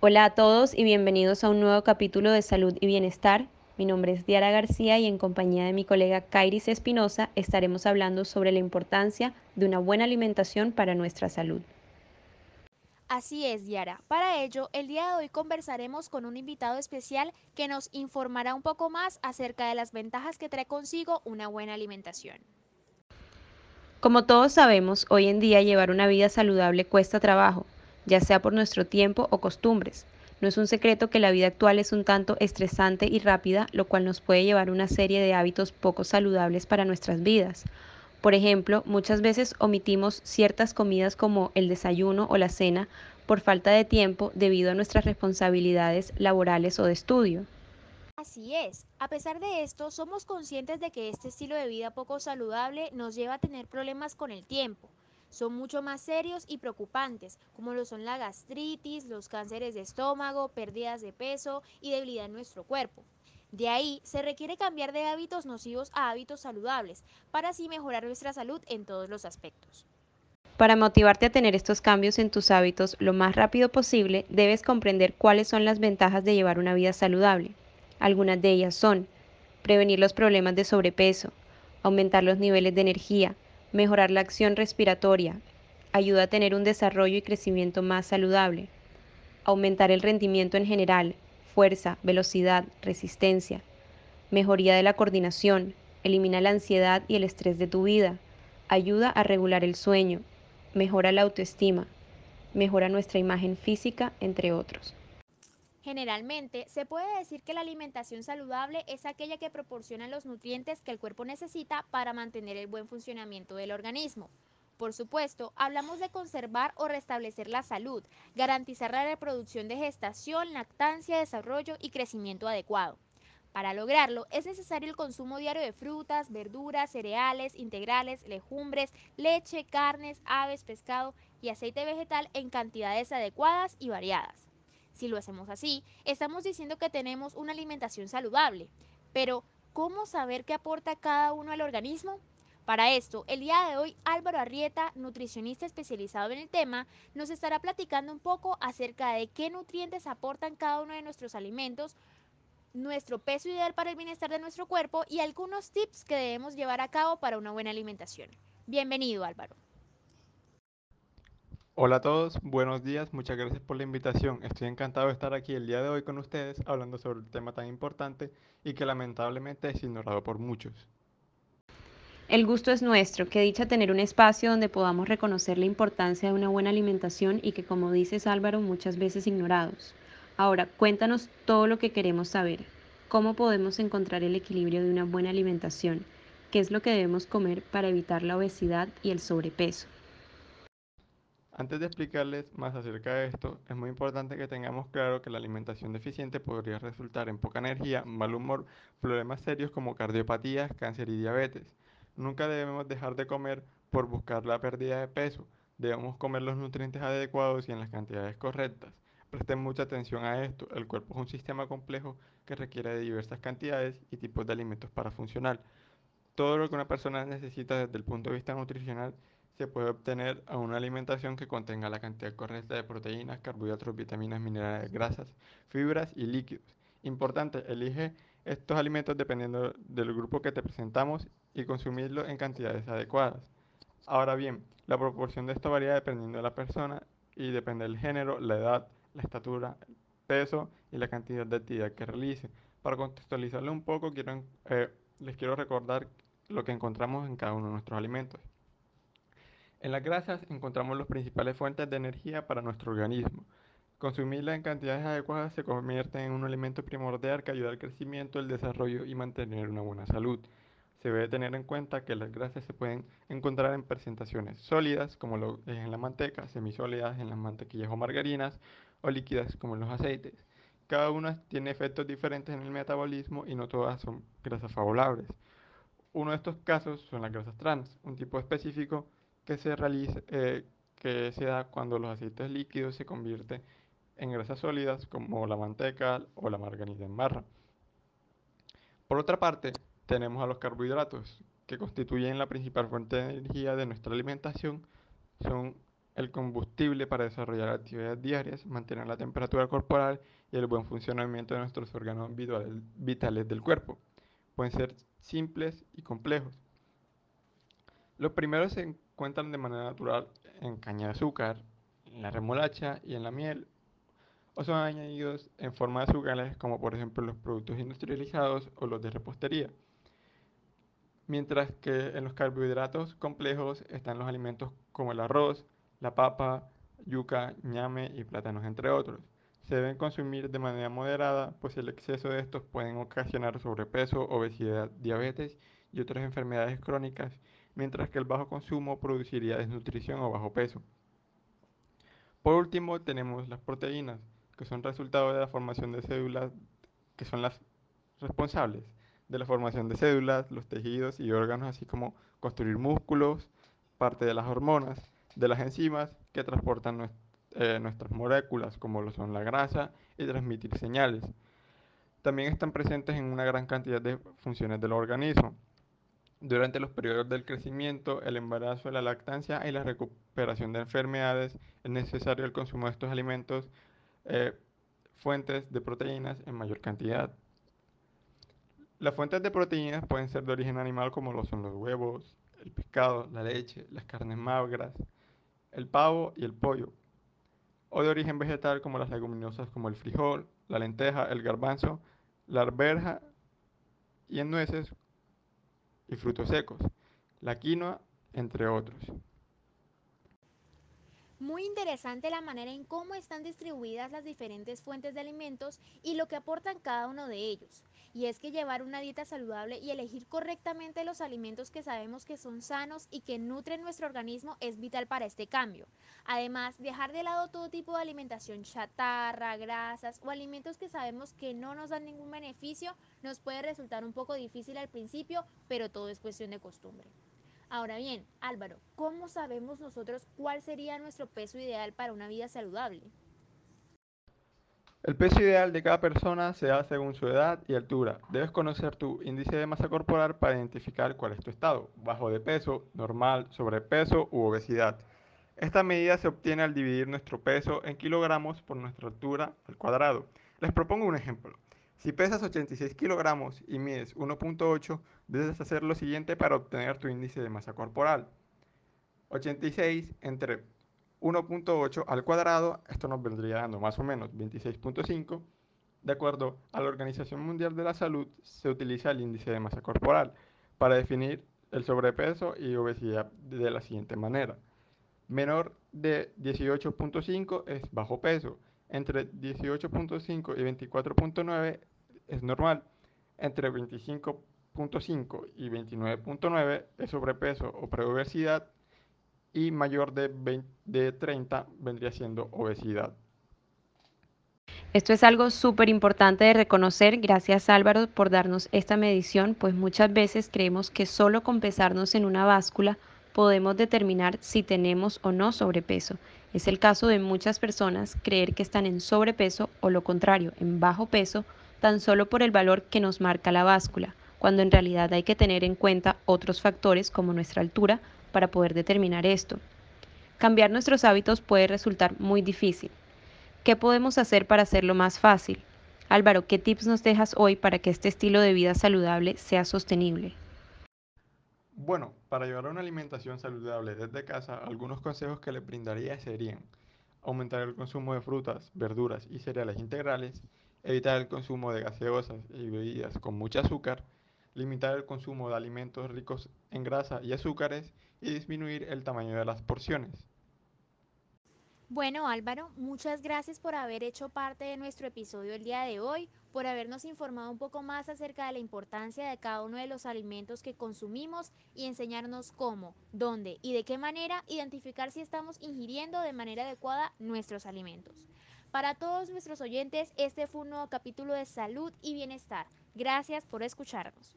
Hola a todos y bienvenidos a un nuevo capítulo de Salud y Bienestar. Mi nombre es Diara García y en compañía de mi colega Kairis Espinosa estaremos hablando sobre la importancia de una buena alimentación para nuestra salud. Así es, Diara. Para ello, el día de hoy conversaremos con un invitado especial que nos informará un poco más acerca de las ventajas que trae consigo una buena alimentación. Como todos sabemos, hoy en día llevar una vida saludable cuesta trabajo, ya sea por nuestro tiempo o costumbres. No es un secreto que la vida actual es un tanto estresante y rápida, lo cual nos puede llevar a una serie de hábitos poco saludables para nuestras vidas. Por ejemplo, muchas veces omitimos ciertas comidas como el desayuno o la cena por falta de tiempo debido a nuestras responsabilidades laborales o de estudio. Así es, a pesar de esto, somos conscientes de que este estilo de vida poco saludable nos lleva a tener problemas con el tiempo son mucho más serios y preocupantes, como lo son la gastritis, los cánceres de estómago, pérdidas de peso y debilidad en nuestro cuerpo. De ahí se requiere cambiar de hábitos nocivos a hábitos saludables, para así mejorar nuestra salud en todos los aspectos. Para motivarte a tener estos cambios en tus hábitos lo más rápido posible, debes comprender cuáles son las ventajas de llevar una vida saludable. Algunas de ellas son prevenir los problemas de sobrepeso, aumentar los niveles de energía, mejorar la acción respiratoria, ayuda a tener un desarrollo y crecimiento más saludable, aumentar el rendimiento en general, fuerza, velocidad, resistencia, mejoría de la coordinación, elimina la ansiedad y el estrés de tu vida, ayuda a regular el sueño, mejora la autoestima, mejora nuestra imagen física, entre otros. Generalmente, se puede decir que la alimentación saludable es aquella que proporciona los nutrientes que el cuerpo necesita para mantener el buen funcionamiento del organismo. Por supuesto, hablamos de conservar o restablecer la salud, garantizar la reproducción de gestación, lactancia, desarrollo y crecimiento adecuado. Para lograrlo, es necesario el consumo diario de frutas, verduras, cereales, integrales, legumbres, leche, carnes, aves, pescado y aceite vegetal en cantidades adecuadas y variadas. Si lo hacemos así, estamos diciendo que tenemos una alimentación saludable. Pero, ¿cómo saber qué aporta cada uno al organismo? Para esto, el día de hoy Álvaro Arrieta, nutricionista especializado en el tema, nos estará platicando un poco acerca de qué nutrientes aportan cada uno de nuestros alimentos, nuestro peso ideal para el bienestar de nuestro cuerpo y algunos tips que debemos llevar a cabo para una buena alimentación. Bienvenido Álvaro. Hola a todos, buenos días, muchas gracias por la invitación. Estoy encantado de estar aquí el día de hoy con ustedes hablando sobre un tema tan importante y que lamentablemente es ignorado por muchos. El gusto es nuestro, que dicha tener un espacio donde podamos reconocer la importancia de una buena alimentación y que como dices Álvaro, muchas veces ignorados. Ahora, cuéntanos todo lo que queremos saber. ¿Cómo podemos encontrar el equilibrio de una buena alimentación? ¿Qué es lo que debemos comer para evitar la obesidad y el sobrepeso? Antes de explicarles más acerca de esto, es muy importante que tengamos claro que la alimentación deficiente podría resultar en poca energía, mal humor, problemas serios como cardiopatías, cáncer y diabetes. Nunca debemos dejar de comer por buscar la pérdida de peso. Debemos comer los nutrientes adecuados y en las cantidades correctas. Presten mucha atención a esto. El cuerpo es un sistema complejo que requiere de diversas cantidades y tipos de alimentos para funcionar. Todo lo que una persona necesita desde el punto de vista nutricional se puede obtener a una alimentación que contenga la cantidad correcta de proteínas, carbohidratos, vitaminas, minerales, grasas, fibras y líquidos. Importante, elige estos alimentos dependiendo del grupo que te presentamos y consumirlos en cantidades adecuadas. Ahora bien, la proporción de esto varía dependiendo de la persona y depende del género, la edad, la estatura, el peso y la cantidad de actividad que realice. Para contextualizarlo un poco, eh, les quiero recordar lo que encontramos en cada uno de nuestros alimentos. En las grasas encontramos las principales fuentes de energía para nuestro organismo. Consumirlas en cantidades adecuadas se convierte en un alimento primordial que ayuda al crecimiento, el desarrollo y mantener una buena salud. Se debe tener en cuenta que las grasas se pueden encontrar en presentaciones sólidas, como es en la manteca, semisólidas en las mantequillas o margarinas, o líquidas como en los aceites. Cada una tiene efectos diferentes en el metabolismo y no todas son grasas favorables. Uno de estos casos son las grasas trans, un tipo específico que se, realiza, eh, que se da cuando los aceites líquidos se convierten en grasas sólidas como la manteca o la margarina en barra. Por otra parte, tenemos a los carbohidratos, que constituyen la principal fuente de energía de nuestra alimentación. Son el combustible para desarrollar actividades diarias, mantener la temperatura corporal y el buen funcionamiento de nuestros órganos vitales del cuerpo. Pueden ser simples y complejos. Los primeros encuentran de manera natural en caña de azúcar, en la remolacha y en la miel, o son añadidos en forma de azúcares como por ejemplo los productos industrializados o los de repostería. Mientras que en los carbohidratos complejos están los alimentos como el arroz, la papa, yuca, ñame y plátanos, entre otros. Se deben consumir de manera moderada, pues el exceso de estos pueden ocasionar sobrepeso, obesidad, diabetes y otras enfermedades crónicas, mientras que el bajo consumo produciría desnutrición o bajo peso. Por último, tenemos las proteínas, que son resultado de la formación de células, que son las responsables de la formación de células, los tejidos y órganos, así como construir músculos, parte de las hormonas, de las enzimas que transportan eh, nuestras moléculas, como lo son la grasa, y transmitir señales. También están presentes en una gran cantidad de funciones del organismo. Durante los periodos del crecimiento, el embarazo, la lactancia y la recuperación de enfermedades, es necesario el consumo de estos alimentos, eh, fuentes de proteínas en mayor cantidad. Las fuentes de proteínas pueden ser de origen animal como lo son los huevos, el pescado, la leche, las carnes magras, el pavo y el pollo, o de origen vegetal como las leguminosas como el frijol, la lenteja, el garbanzo, la arberja y en nueces y frutos secos, la quinoa, entre otros. Muy interesante la manera en cómo están distribuidas las diferentes fuentes de alimentos y lo que aportan cada uno de ellos. Y es que llevar una dieta saludable y elegir correctamente los alimentos que sabemos que son sanos y que nutren nuestro organismo es vital para este cambio. Además, dejar de lado todo tipo de alimentación chatarra, grasas o alimentos que sabemos que no nos dan ningún beneficio nos puede resultar un poco difícil al principio, pero todo es cuestión de costumbre. Ahora bien, Álvaro, ¿cómo sabemos nosotros cuál sería nuestro peso ideal para una vida saludable? El peso ideal de cada persona se da según su edad y altura. Debes conocer tu índice de masa corporal para identificar cuál es tu estado, bajo de peso, normal, sobrepeso u obesidad. Esta medida se obtiene al dividir nuestro peso en kilogramos por nuestra altura al cuadrado. Les propongo un ejemplo. Si pesas 86 kilogramos y mides 1.8, debes hacer lo siguiente para obtener tu índice de masa corporal. 86 entre 1.8 al cuadrado, esto nos vendría dando más o menos 26.5. De acuerdo a la Organización Mundial de la Salud, se utiliza el índice de masa corporal para definir el sobrepeso y obesidad de la siguiente manera. Menor de 18.5 es bajo peso entre 18.5 y 24.9 es normal. Entre 25.5 y 29.9 es sobrepeso o preobesidad. Y mayor de, de 30 vendría siendo obesidad. Esto es algo súper importante de reconocer. Gracias Álvaro por darnos esta medición, pues muchas veces creemos que solo con pesarnos en una báscula podemos determinar si tenemos o no sobrepeso. Es el caso de muchas personas creer que están en sobrepeso o lo contrario, en bajo peso, tan solo por el valor que nos marca la báscula, cuando en realidad hay que tener en cuenta otros factores como nuestra altura para poder determinar esto. Cambiar nuestros hábitos puede resultar muy difícil. ¿Qué podemos hacer para hacerlo más fácil? Álvaro, ¿qué tips nos dejas hoy para que este estilo de vida saludable sea sostenible? Bueno, para llevar una alimentación saludable desde casa, algunos consejos que le brindaría serían aumentar el consumo de frutas, verduras y cereales integrales, evitar el consumo de gaseosas y bebidas con mucho azúcar, limitar el consumo de alimentos ricos en grasa y azúcares y disminuir el tamaño de las porciones. Bueno Álvaro, muchas gracias por haber hecho parte de nuestro episodio el día de hoy, por habernos informado un poco más acerca de la importancia de cada uno de los alimentos que consumimos y enseñarnos cómo, dónde y de qué manera identificar si estamos ingiriendo de manera adecuada nuestros alimentos. Para todos nuestros oyentes, este fue un nuevo capítulo de salud y bienestar. Gracias por escucharnos.